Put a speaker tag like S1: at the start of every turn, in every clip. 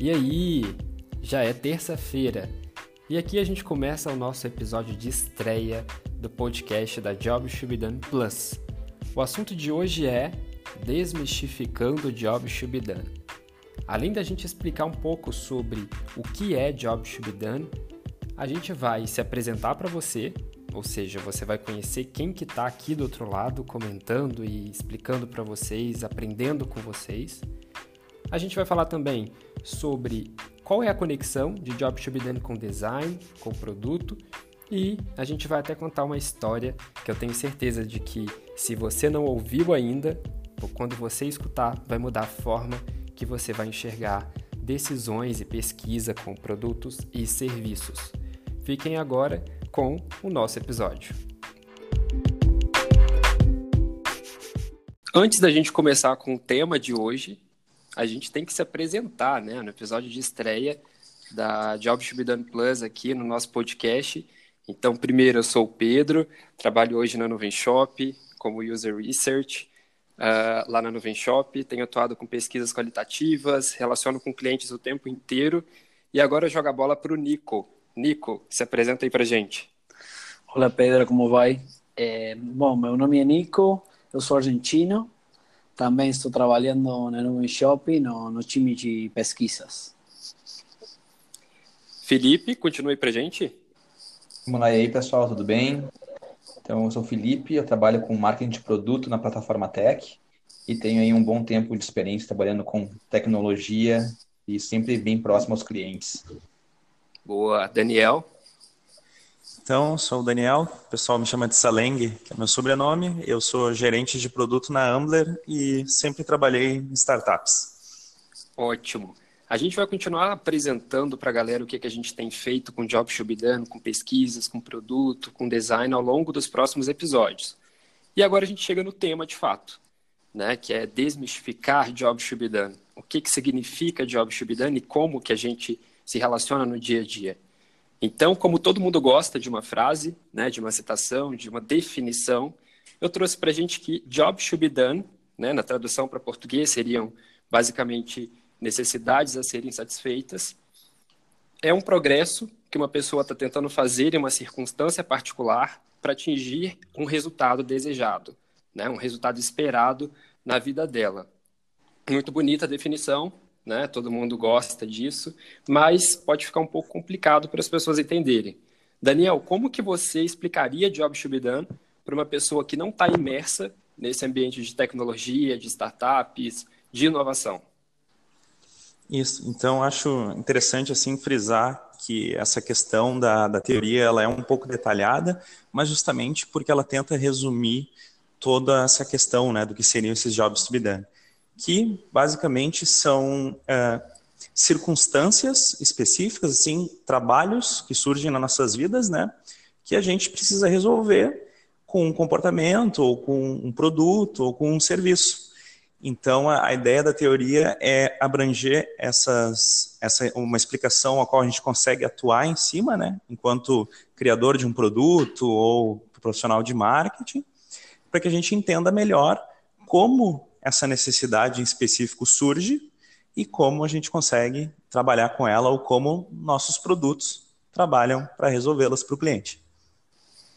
S1: E aí, já é terça-feira e aqui a gente começa o nosso episódio de estreia do podcast da Job Should Be Done Plus. O assunto de hoje é Desmistificando Job Should Be Done. Além da gente explicar um pouco sobre o que é Job Should Be Done, a gente vai se apresentar para você, ou seja, você vai conhecer quem que está aqui do outro lado comentando e explicando para vocês, aprendendo com vocês. A gente vai falar também sobre qual é a conexão de Job to be done com design, com produto e a gente vai até contar uma história que eu tenho certeza de que se você não ouviu ainda, quando você escutar, vai mudar a forma que você vai enxergar decisões e pesquisa com produtos e serviços. Fiquem agora com o nosso episódio. Antes da gente começar com o tema de hoje, a gente tem que se apresentar, né? No episódio de estreia da Job Should Be Done Plus aqui no nosso podcast. Então, primeiro, eu sou o Pedro, trabalho hoje na Nuvem Shop como User Research uh, lá na Nuvem Shop. Tenho atuado com pesquisas qualitativas, relaciono com clientes o tempo inteiro e agora eu jogo a bola para o Nico. Nico, se apresenta aí para gente.
S2: Olá, Pedro, como vai? É, bom, meu nome é Nico, eu sou argentino, também estou trabalhando na Nuvem Shop, no, no time de pesquisas.
S1: Felipe, continue para gente.
S3: Vamos lá, e aí pessoal, tudo bem? Então, eu sou o Felipe, eu trabalho com marketing de produto na plataforma Tech e tenho aí um bom tempo de experiência trabalhando com tecnologia e sempre bem próximo aos clientes.
S1: Boa. Daniel?
S4: Então, sou o Daniel, o pessoal me chama de Saleng, que é meu sobrenome. Eu sou gerente de produto na Ambler e sempre trabalhei em startups.
S1: Ótimo. A gente vai continuar apresentando para a galera o que, que a gente tem feito com Job Shubidano, com pesquisas, com produto, com design ao longo dos próximos episódios. E agora a gente chega no tema de fato, né, que é desmistificar Job Shubidano. O que, que significa Job Shubidano e como que a gente se relaciona no dia a dia. Então, como todo mundo gosta de uma frase, né, de uma citação, de uma definição, eu trouxe para a gente que job should be done, né, na tradução para português seriam basicamente necessidades a serem satisfeitas, é um progresso que uma pessoa está tentando fazer em uma circunstância particular para atingir um resultado desejado, né, um resultado esperado na vida dela. Muito bonita a definição, né? Todo mundo gosta disso, mas pode ficar um pouco complicado para as pessoas entenderem. Daniel, como que você explicaria Job Should Be Done para uma pessoa que não está imersa nesse ambiente de tecnologia, de startups, de inovação?
S4: Isso. Então, acho interessante assim frisar que essa questão da, da teoria ela é um pouco detalhada, mas justamente porque ela tenta resumir toda essa questão né, do que seriam esses jobs to be done que basicamente são é, circunstâncias específicas, assim, trabalhos que surgem nas nossas vidas, né, que a gente precisa resolver com um comportamento, ou com um produto, ou com um serviço. Então, a, a ideia da teoria é abranger essas, essa uma explicação a qual a gente consegue atuar em cima, né, enquanto criador de um produto ou profissional de marketing, para que a gente entenda melhor como essa necessidade em específico surge e como a gente consegue trabalhar com ela ou como nossos produtos trabalham para resolvê-las para o cliente.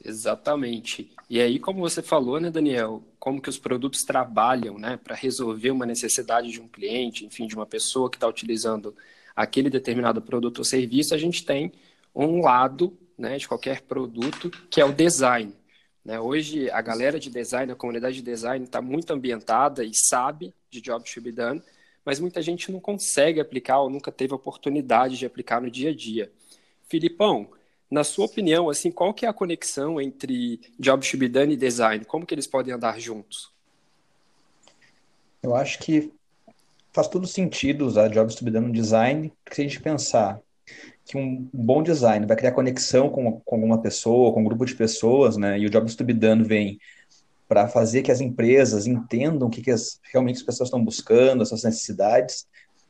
S1: Exatamente. E aí, como você falou, né, Daniel, como que os produtos trabalham, né, para resolver uma necessidade de um cliente, enfim, de uma pessoa que está utilizando aquele determinado produto ou serviço, a gente tem um lado, né, de qualquer produto que é o design. Né? Hoje, a galera de design, a comunidade de design está muito ambientada e sabe de job should be done, mas muita gente não consegue aplicar ou nunca teve oportunidade de aplicar no dia a dia. Filipão, na sua opinião, assim, qual que é a conexão entre job should be done e design? Como que eles podem andar juntos?
S3: Eu acho que faz todo sentido usar jobs to be done no design, porque se a gente pensar que um bom design vai criar conexão com, com alguma pessoa, com um grupo de pessoas, né? E o Jobs to be done vem para fazer que as empresas entendam o que, que as, realmente as pessoas estão buscando, as suas necessidades.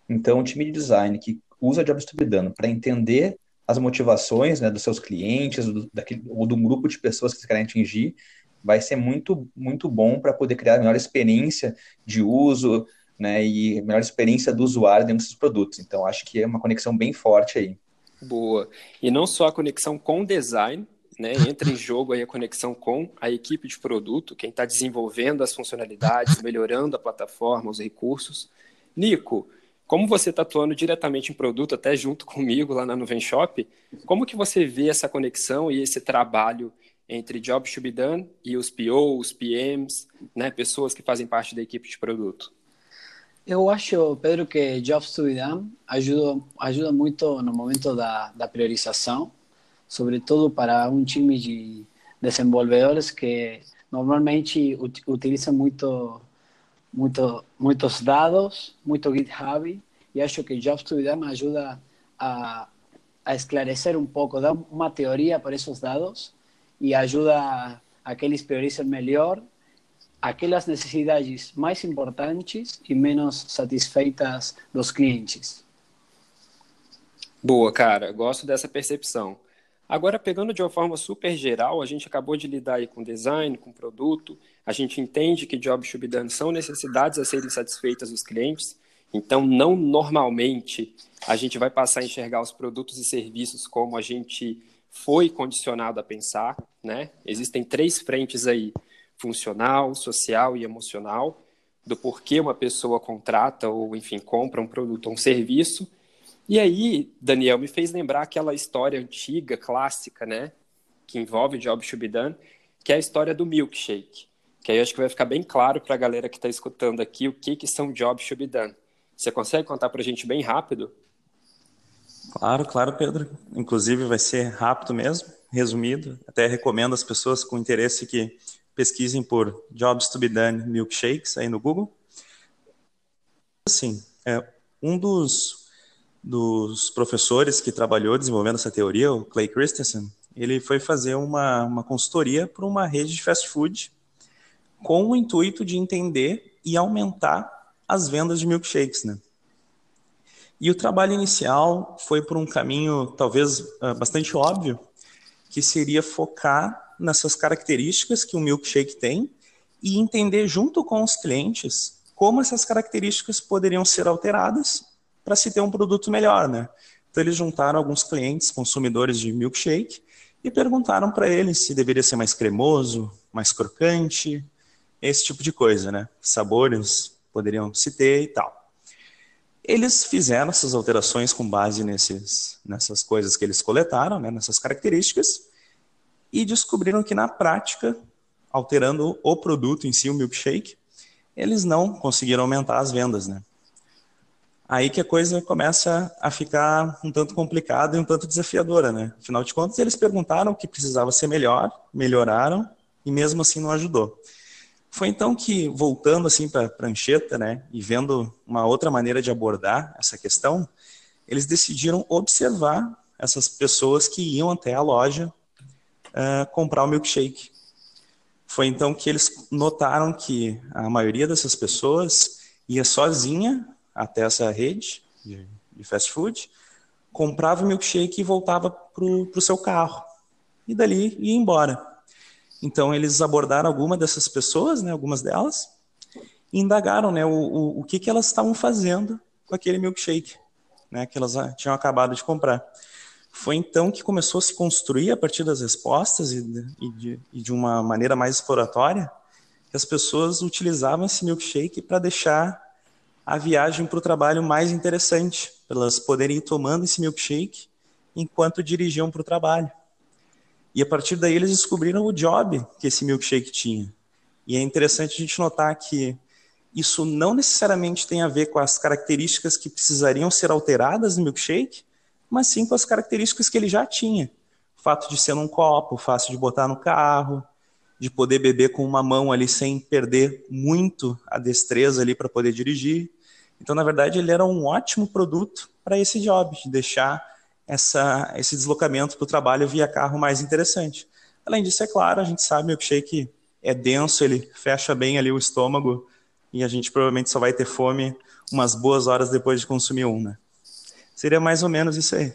S3: Então, o time de design que usa Jobs to be done para entender as motivações né, dos seus clientes do, daquele, ou de um grupo de pessoas que querem atingir vai ser muito, muito bom para poder criar a melhor experiência de uso, né, e melhor experiência do usuário dentro dos produtos. Então, acho que é uma conexão bem forte aí.
S1: Boa. E não só a conexão com o design, né? Entra em jogo aí a conexão com a equipe de produto, quem está desenvolvendo as funcionalidades, melhorando a plataforma, os recursos. Nico, como você está atuando diretamente em produto, até junto comigo lá na Nuvem Shop, como que você vê essa conexão e esse trabalho entre Jobs to be done e os POs, PMs, né, pessoas que fazem parte da equipe de produto?
S2: Eu acho, Pedro, que Jobs to be done ajuda, ajuda muito no momento da, da priorização, sobretudo para um time de desenvolvedores que normalmente ut utiliza muito, muito, muitos dados, muito GitHub, e acho que Jobs to be done ajuda a, a esclarecer um pouco, dar uma teoria para esses dados e ajuda a que eles priorizem melhor aquelas necessidades mais importantes e menos satisfeitas dos clientes.
S1: Boa, cara, gosto dessa percepção. Agora, pegando de uma forma super geral, a gente acabou de lidar aí com design, com produto, a gente entende que jobs should be done são necessidades a serem satisfeitas dos clientes, então não normalmente a gente vai passar a enxergar os produtos e serviços como a gente foi condicionado a pensar, né? Existem três frentes aí: funcional, social e emocional, do porquê uma pessoa contrata ou, enfim, compra um produto ou um serviço. E aí, Daniel, me fez lembrar aquela história antiga, clássica, né? Que envolve Job Should Be Done, que é a história do milkshake. Que aí eu acho que vai ficar bem claro para a galera que está escutando aqui o que, que são Job Should Be Done. Você consegue contar para a gente bem rápido?
S4: Claro, claro, Pedro. Inclusive vai ser rápido mesmo, resumido. Até recomendo às pessoas com interesse que pesquisem por Jobs to be Done Milkshakes aí no Google. Assim, é, um dos, dos professores que trabalhou desenvolvendo essa teoria, o Clay Christensen, ele foi fazer uma, uma consultoria para uma rede de fast food com o intuito de entender e aumentar as vendas de milkshakes, né? E o trabalho inicial foi por um caminho talvez ah, bastante óbvio, que seria focar nessas características que o milkshake tem e entender junto com os clientes como essas características poderiam ser alteradas para se ter um produto melhor, né? Então eles juntaram alguns clientes, consumidores de milkshake, e perguntaram para eles se deveria ser mais cremoso, mais crocante, esse tipo de coisa, né? Sabores poderiam se ter e tal. Eles fizeram essas alterações com base nesses, nessas coisas que eles coletaram, né, nessas características, e descobriram que na prática, alterando o produto em si, o milkshake, eles não conseguiram aumentar as vendas, né? Aí que a coisa começa a ficar um tanto complicada e um tanto desafiadora, né? Afinal de contas, eles perguntaram o que precisava ser melhor, melhoraram e mesmo assim não ajudou. Foi então que, voltando assim para a prancheta, né, e vendo uma outra maneira de abordar essa questão, eles decidiram observar essas pessoas que iam até a loja uh, comprar o milkshake. Foi então que eles notaram que a maioria dessas pessoas ia sozinha até essa rede de, de fast food, comprava o milkshake e voltava para o seu carro. E dali ia embora. Então, eles abordaram alguma dessas pessoas, né, algumas delas, e indagaram né, o, o, o que, que elas estavam fazendo com aquele milkshake né, que elas ah, tinham acabado de comprar. Foi então que começou a se construir, a partir das respostas e, e, de, e de uma maneira mais exploratória, que as pessoas utilizavam esse milkshake para deixar a viagem para o trabalho mais interessante, para elas poderem ir tomando esse milkshake enquanto dirigiam para o trabalho. E a partir daí eles descobriram o job que esse milkshake tinha. E é interessante a gente notar que isso não necessariamente tem a ver com as características que precisariam ser alteradas no milkshake, mas sim com as características que ele já tinha. O fato de ser num copo, fácil de botar no carro, de poder beber com uma mão ali sem perder muito a destreza ali para poder dirigir. Então, na verdade, ele era um ótimo produto para esse job, de deixar essa, esse deslocamento para o trabalho via carro mais interessante. Além disso, é claro, a gente sabe que o milkshake é denso, ele fecha bem ali o estômago e a gente provavelmente só vai ter fome umas boas horas depois de consumir um, né? Seria mais ou menos isso aí.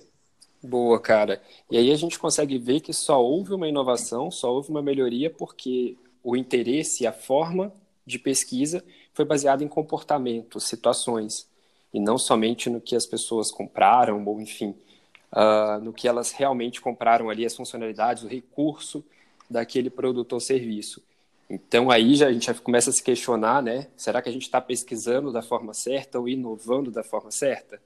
S1: Boa, cara. E aí a gente consegue ver que só houve uma inovação, só houve uma melhoria porque o interesse a forma de pesquisa foi baseado em comportamentos, situações, e não somente no que as pessoas compraram, ou enfim, uh, no que elas realmente compraram ali, as funcionalidades, o recurso daquele produto ou serviço. Então aí já, a gente já começa a se questionar, né? Será que a gente está pesquisando da forma certa ou inovando da forma certa?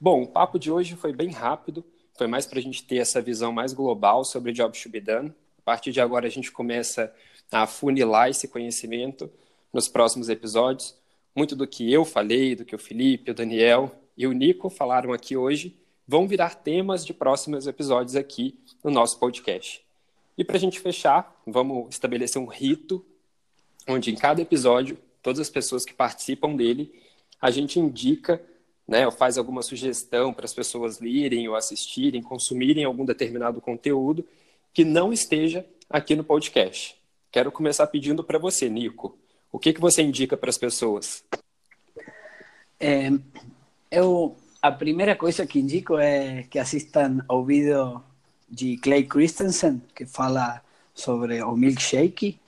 S1: Bom, o papo de hoje foi bem rápido, foi mais para a gente ter essa visão mais global sobre Jobs to be done. A partir de agora a gente começa a funilar esse conhecimento nos próximos episódios. Muito do que eu falei, do que o Felipe, o Daniel e o Nico falaram aqui hoje vão virar temas de próximos episódios aqui no nosso podcast. E para a gente fechar, vamos estabelecer um rito onde em cada episódio, todas as pessoas que participam dele, a gente indica, né, ou faz alguma sugestão para as pessoas lerem ou assistirem, consumirem algum determinado conteúdo que não esteja aqui no podcast. Quero começar pedindo para você, Nico. O que, que você indica para as pessoas?
S2: É, eu a primeira coisa que indico é que assistam ao vídeo de Clay Christensen, que fala sobre o milkshake,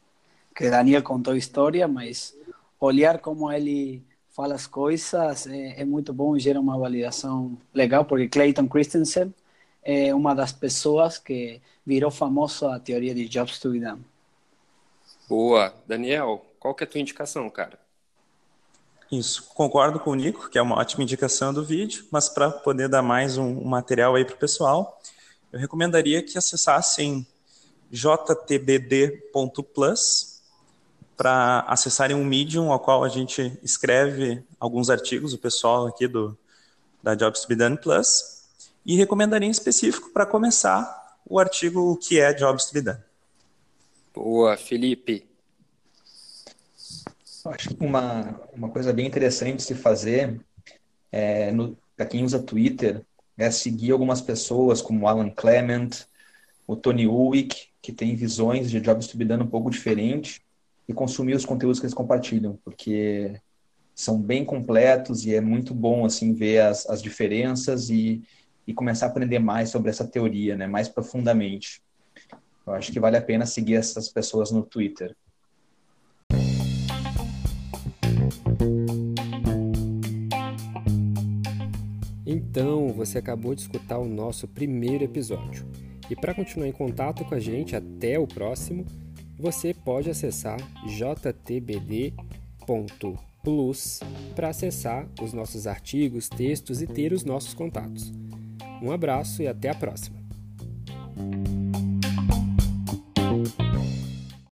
S2: que Daniel contou a história, mas olhar como ele fala as coisas é, é muito bom e gera uma validação legal, porque Clayton Christensen é uma das pessoas que virou famoso a teoria de Jobs to be done.
S1: Boa. Daniel, qual que é a tua indicação, cara?
S4: Isso, concordo com o Nico, que é uma ótima indicação do vídeo, mas para poder dar mais um, um material aí para o pessoal, eu recomendaria que acessassem jtbd.plus para acessarem um Medium ao qual a gente escreve alguns artigos, o pessoal aqui do da Jobs to be Done Plus, e recomendaria em específico para começar o artigo o que é Jobs to be Done.
S1: Boa, Felipe.
S3: Acho que uma, uma coisa bem interessante de se fazer, é, para quem usa Twitter, é seguir algumas pessoas como Alan Clement, o Tony Ulwick, que tem visões de jobs to be done um pouco diferente, e consumir os conteúdos que eles compartilham, porque são bem completos e é muito bom assim ver as, as diferenças e, e começar a aprender mais sobre essa teoria, né, mais profundamente. Eu acho que vale a pena seguir essas pessoas no Twitter.
S1: Então, você acabou de escutar o nosso primeiro episódio. E para continuar em contato com a gente até o próximo, você pode acessar jtbd.plus para acessar os nossos artigos, textos e ter os nossos contatos. Um abraço e até a próxima!